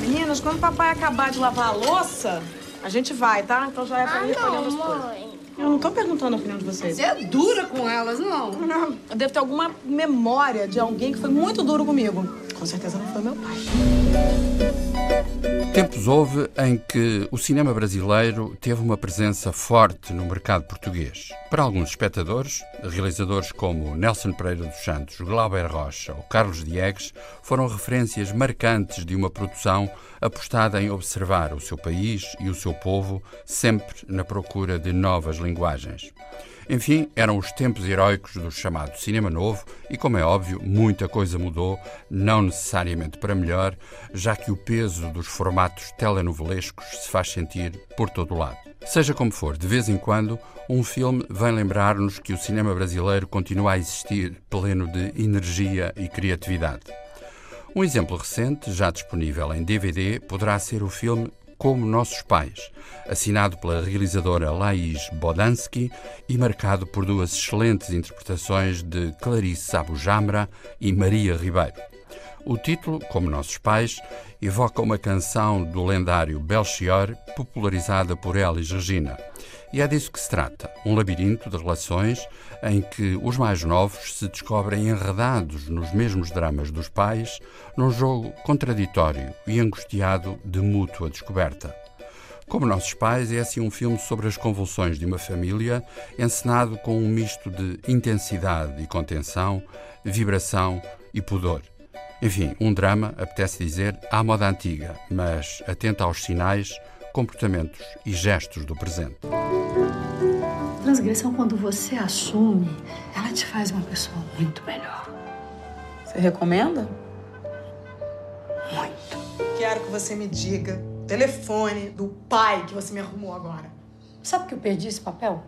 Meninas, quando o papai acabar de lavar a louça, a gente vai, tá? Então já é pra Ah, ir recolhendo as não, coisas. Eu não tô perguntando a opinião de vocês. Você é dura com elas, não? Não, eu devo ter alguma memória de alguém que foi muito duro comigo. Com certeza não foi meu pai. Tempos houve em que o cinema brasileiro teve uma presença forte no mercado português. Para alguns espectadores, realizadores como Nelson Pereira dos Santos, Glauber Rocha ou Carlos Diegues foram referências marcantes de uma produção apostada em observar o seu país e o seu povo, sempre na procura de novas linguagens. Enfim, eram os tempos heróicos do chamado cinema novo e, como é óbvio, muita coisa mudou, não necessariamente para melhor, já que o peso dos formatos telenovelescos se faz sentir por todo o lado. Seja como for, de vez em quando, um filme vem lembrar-nos que o cinema brasileiro continua a existir pleno de energia e criatividade. Um exemplo recente, já disponível em DVD, poderá ser o filme Como Nossos Pais, assinado pela realizadora Laís Bodansky e marcado por duas excelentes interpretações de Clarice Abujamra e Maria Ribeiro. O título, Como Nossos Pais, evoca uma canção do lendário Belchior, popularizada por Elis Regina. E é disso que se trata: um labirinto de relações em que os mais novos se descobrem enredados nos mesmos dramas dos pais, num jogo contraditório e angustiado de mútua descoberta. Como Nossos Pais é assim um filme sobre as convulsões de uma família, encenado com um misto de intensidade e contenção, vibração e pudor. Enfim, um drama, apetece dizer, à moda antiga, mas atenta aos sinais, comportamentos e gestos do presente. Transgressão, quando você assume, ela te faz uma pessoa muito melhor. Você recomenda? Muito. Quero que você me diga o telefone do pai que você me arrumou agora. Sabe que eu perdi esse papel?